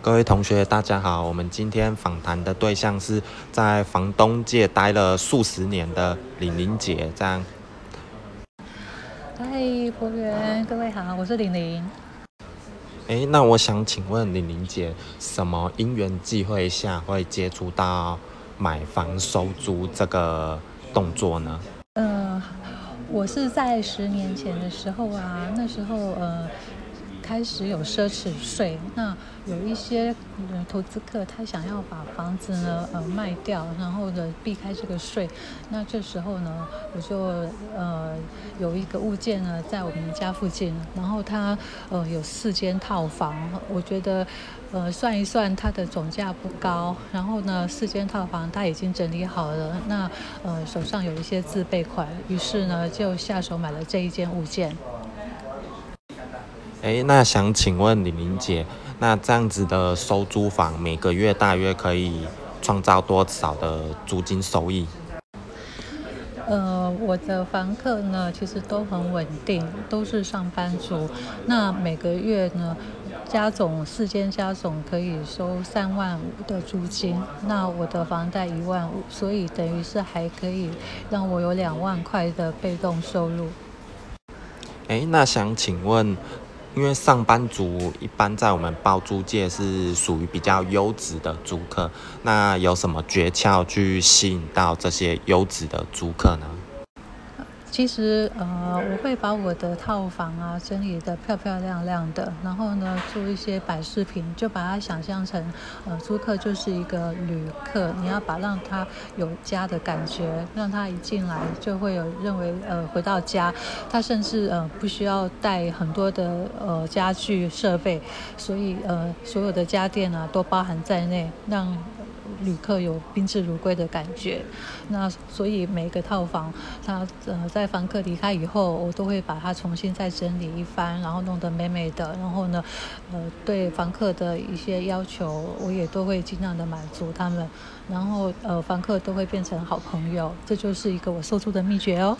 各位同学，大家好。我们今天访谈的对象是在房东界待了数十年的李玲姐，这样。嗨，服务员，各位好，我是玲玲。哎，那我想请问玲玲姐，什么因缘际会下会接触到买房收租这个动作呢？呃，我是在十年前的时候啊，那时候呃。开始有奢侈税，那有一些投资客他想要把房子呢呃卖掉，然后呢避开这个税，那这时候呢我就呃有一个物件呢在我们家附近，然后它呃有四间套房，我觉得呃算一算它的总价不高，然后呢四间套房它已经整理好了，那呃手上有一些自备款，于是呢就下手买了这一件物件。哎，那想请问李玲姐，那这样子的收租房，每个月大约可以创造多少的租金收益？呃，我的房客呢，其实都很稳定，都是上班族。那每个月呢，加总四间加总可以收三万五的租金。那我的房贷一万五，所以等于是还可以让我有两万块的被动收入。哎，那想请问。因为上班族一般在我们包租界是属于比较优质的租客，那有什么诀窍去吸引到这些优质的租客呢？其实，呃，我会把我的套房啊整理的漂漂亮亮的，然后呢做一些摆饰品，就把它想象成，呃，租客就是一个旅客，你要把让他有家的感觉，让他一进来就会有认为，呃，回到家，他甚至呃不需要带很多的呃家具设备，所以呃所有的家电啊都包含在内，让。旅客有宾至如归的感觉，那所以每个套房，它呃在房客离开以后，我都会把它重新再整理一番，然后弄得美美的。然后呢，呃，对房客的一些要求，我也都会尽量的满足他们。然后呃，房客都会变成好朋友，这就是一个我收租的秘诀哦。